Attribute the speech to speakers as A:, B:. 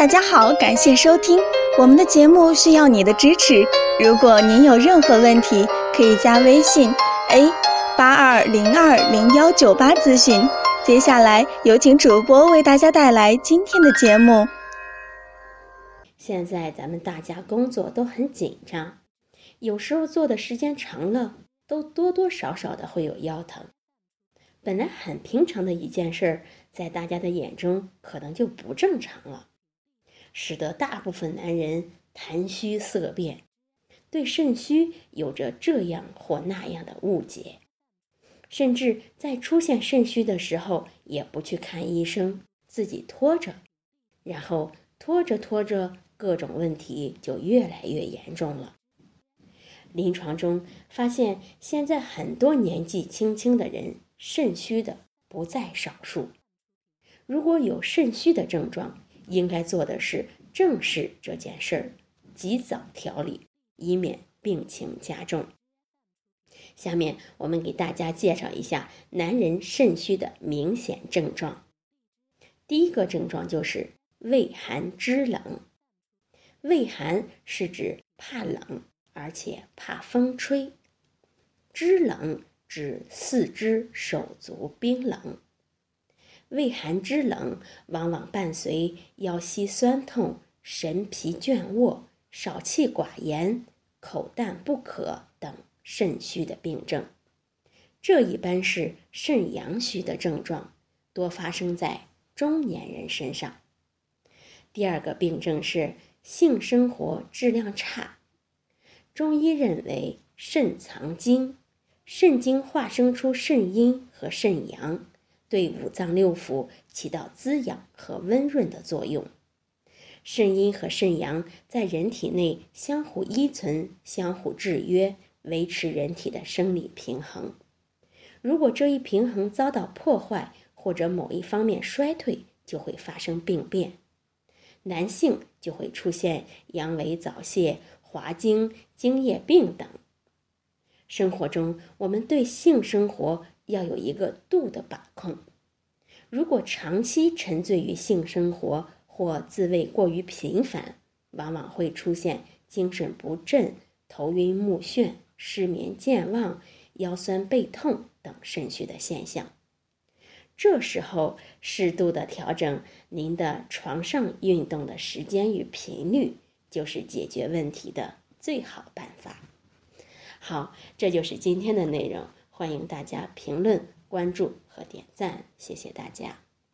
A: 大家好，感谢收听我们的节目，需要你的支持。如果您有任何问题，可以加微信 a 八二零二零幺九八咨询。接下来有请主播为大家带来今天的节目。
B: 现在咱们大家工作都很紧张，有时候做的时间长了，都多多少少的会有腰疼。本来很平常的一件事儿，在大家的眼中可能就不正常了。使得大部分男人谈虚色变，对肾虚有着这样或那样的误解，甚至在出现肾虚的时候也不去看医生，自己拖着，然后拖着拖着，各种问题就越来越严重了。临床中发现，现在很多年纪轻轻的人肾虚的不在少数。如果有肾虚的症状，应该做的是正视这件事儿，及早调理，以免病情加重。下面我们给大家介绍一下男人肾虚的明显症状。第一个症状就是畏寒肢冷。畏寒是指怕冷，而且怕风吹；肢冷指四肢手足冰冷。胃寒肢冷，往往伴随腰膝酸痛、神疲倦卧、少气寡言、口淡不渴等肾虚的病症。这一般是肾阳虚的症状，多发生在中年人身上。第二个病症是性生活质量差。中医认为，肾藏精，肾精化生出肾阴和肾阳。对五脏六腑起到滋养和温润的作用，肾阴和肾阳在人体内相互依存、相互制约，维持人体的生理平衡。如果这一平衡遭到破坏，或者某一方面衰退，就会发生病变，男性就会出现阳痿早泄、滑精、精液病等。生活中，我们对性生活。要有一个度的把控，如果长期沉醉于性生活或自慰过于频繁，往往会出现精神不振、头晕目眩、失眠健忘、腰酸背痛等肾虚的现象。这时候，适度的调整您的床上运动的时间与频率，就是解决问题的最好办法。好，这就是今天的内容。欢迎大家评论、关注和点赞，谢谢大家。